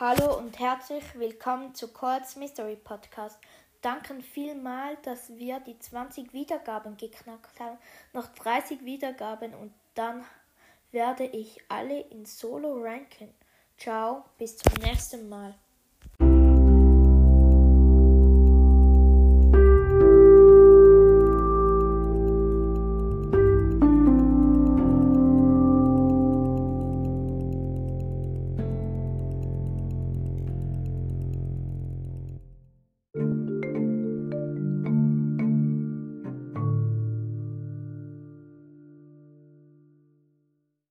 Hallo und herzlich willkommen zu Colts Mystery Podcast. Danke vielmal, dass wir die 20 Wiedergaben geknackt haben. Noch 30 Wiedergaben und dann werde ich alle in Solo ranken. Ciao, bis zum nächsten Mal.